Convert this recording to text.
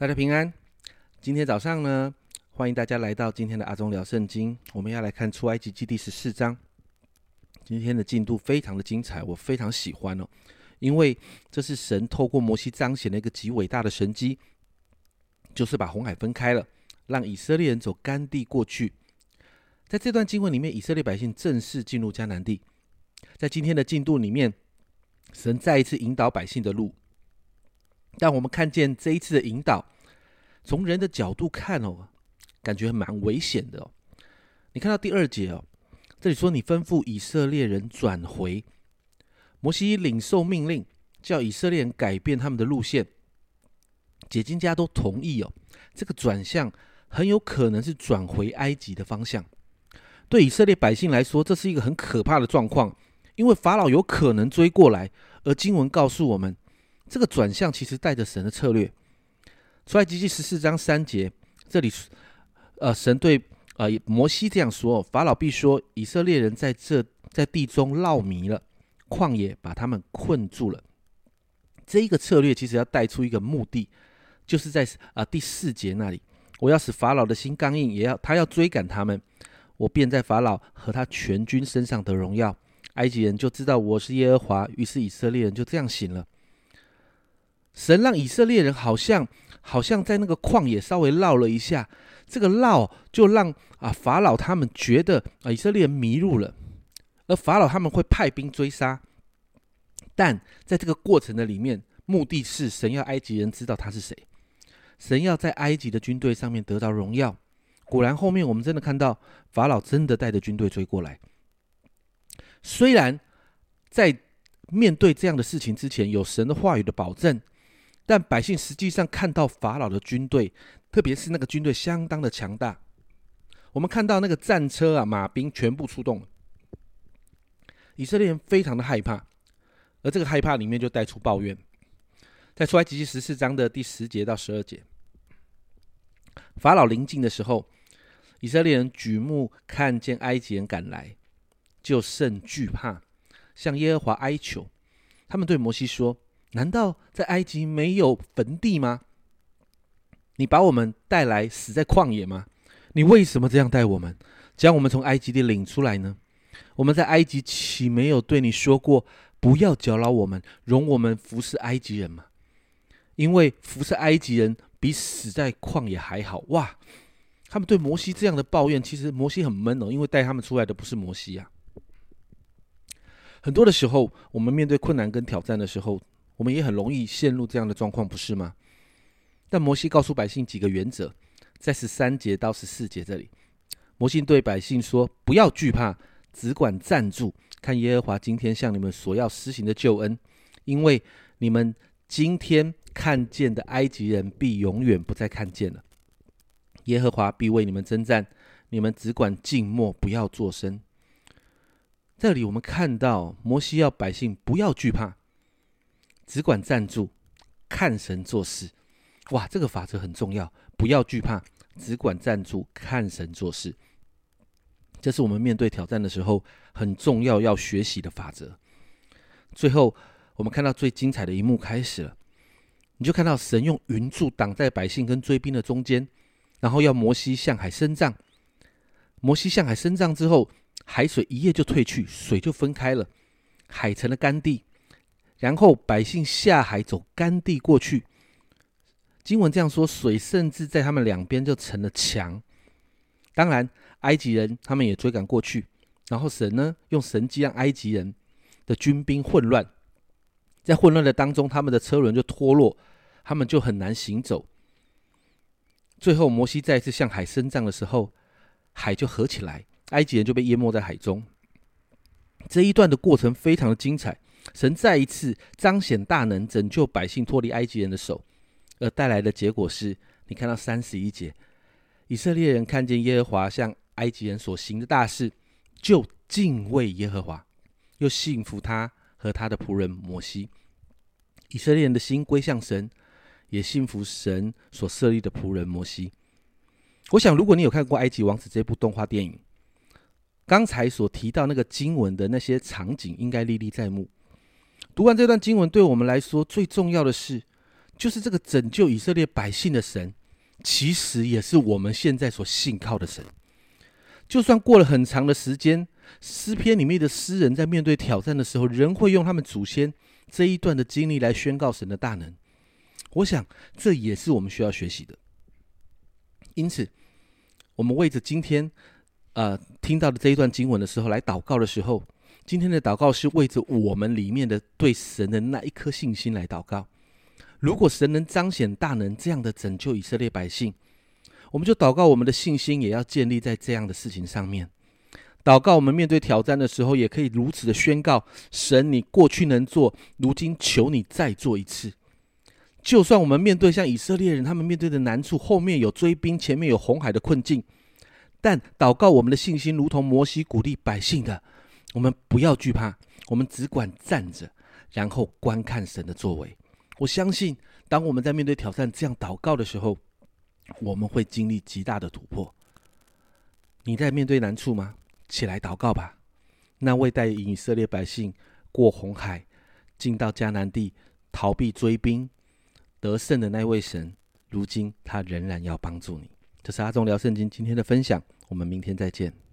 大家平安。今天早上呢，欢迎大家来到今天的阿忠聊圣经。我们要来看出埃及记第十四章。今天的进度非常的精彩，我非常喜欢哦，因为这是神透过摩西彰显了一个极伟大的神迹，就是把红海分开了，让以色列人走干地过去。在这段经文里面，以色列百姓正式进入迦南地。在今天的进度里面，神再一次引导百姓的路。但我们看见这一次的引导，从人的角度看哦，感觉蛮危险的哦。你看到第二节哦，这里说你吩咐以色列人转回，摩西领受命令，叫以色列人改变他们的路线，解经家都同意哦，这个转向很有可能是转回埃及的方向。对以色列百姓来说，这是一个很可怕的状况，因为法老有可能追过来，而经文告诉我们。这个转向其实带着神的策略。出来，记记十四章三节，这里，呃，神对呃摩西这样说：法老必说，以色列人在这在地中绕迷了，旷野把他们困住了。这一个策略其实要带出一个目的，就是在啊第四节那里，我要使法老的心刚硬，也要他要追赶他们，我便在法老和他全军身上得荣耀。埃及人就知道我是耶和华，于是以色列人就这样行了。神让以色列人好像好像在那个旷野稍微绕了一下，这个绕就让啊法老他们觉得啊以色列人迷路了，而法老他们会派兵追杀，但在这个过程的里面，目的是神要埃及人知道他是谁，神要在埃及的军队上面得到荣耀。果然后面我们真的看到法老真的带着军队追过来，虽然在面对这样的事情之前，有神的话语的保证。但百姓实际上看到法老的军队，特别是那个军队相当的强大。我们看到那个战车啊、马兵全部出动了，以色列人非常的害怕，而这个害怕里面就带出抱怨。在出来及记十四章的第十节到十二节，法老临近的时候，以色列人举目看见埃及人赶来，就甚惧怕，向耶和华哀求。他们对摩西说。难道在埃及没有坟地吗？你把我们带来死在旷野吗？你为什么这样带我们，将我们从埃及地领出来呢？我们在埃及岂没有对你说过，不要搅扰我们，容我们服侍埃及人吗？因为服侍埃及人比死在旷野还好。哇！他们对摩西这样的抱怨，其实摩西很闷哦，因为带他们出来的不是摩西啊。很多的时候，我们面对困难跟挑战的时候，我们也很容易陷入这样的状况，不是吗？但摩西告诉百姓几个原则，在十三节到十四节这里，摩西对百姓说：“不要惧怕，只管站住，看耶和华今天向你们所要施行的救恩，因为你们今天看见的埃及人，必永远不再看见了。耶和华必为你们征战，你们只管静默，不要作声。”这里我们看到摩西要百姓不要惧怕。只管站住，看神做事。哇，这个法则很重要，不要惧怕，只管站住，看神做事。这是我们面对挑战的时候很重要要学习的法则。最后，我们看到最精彩的一幕开始了，你就看到神用云柱挡在百姓跟追兵的中间，然后要摩西向海伸杖。摩西向海伸杖之后，海水一夜就退去，水就分开了，海成了干地。然后百姓下海走干地过去，经文这样说：水甚至在他们两边就成了墙。当然，埃及人他们也追赶过去，然后神呢用神机让埃及人的军兵混乱，在混乱的当中，他们的车轮就脱落，他们就很难行走。最后，摩西再次向海伸杖的时候，海就合起来，埃及人就被淹没在海中。这一段的过程非常的精彩。神再一次彰显大能，拯救百姓脱离埃及人的手，而带来的结果是，你看到三十一节，以色列人看见耶和华向埃及人所行的大事，就敬畏耶和华，又信服他和他的仆人摩西。以色列人的心归向神，也信服神所设立的仆人摩西。我想，如果你有看过《埃及王子》这部动画电影，刚才所提到那个经文的那些场景，应该历历在目。读完这段经文，对我们来说最重要的是，就是这个拯救以色列百姓的神，其实也是我们现在所信靠的神。就算过了很长的时间，诗篇里面的诗人在面对挑战的时候，仍会用他们祖先这一段的经历来宣告神的大能。我想，这也是我们需要学习的。因此，我们为着今天，呃，听到的这一段经文的时候来祷告的时候，今天的祷告是为着我们里面的对神的那一颗信心来祷告。如果神能彰显大能，这样的拯救以色列百姓，我们就祷告我们的信心也要建立在这样的事情上面。祷告我们面对挑战的时候，也可以如此的宣告：神，你过去能做，如今求你再做一次。就算我们面对像以色列人他们面对的难处，后面有追兵，前面有红海的困境，但祷告我们的信心，如同摩西鼓励百姓的，我们不要惧怕，我们只管站着，然后观看神的作为。我相信，当我们在面对挑战这样祷告的时候，我们会经历极大的突破。你在面对难处吗？起来祷告吧。那位带以色列百姓过红海，进到迦南地，逃避追兵。得胜的那位神，如今他仍然要帮助你。这是阿忠聊圣经今天的分享，我们明天再见。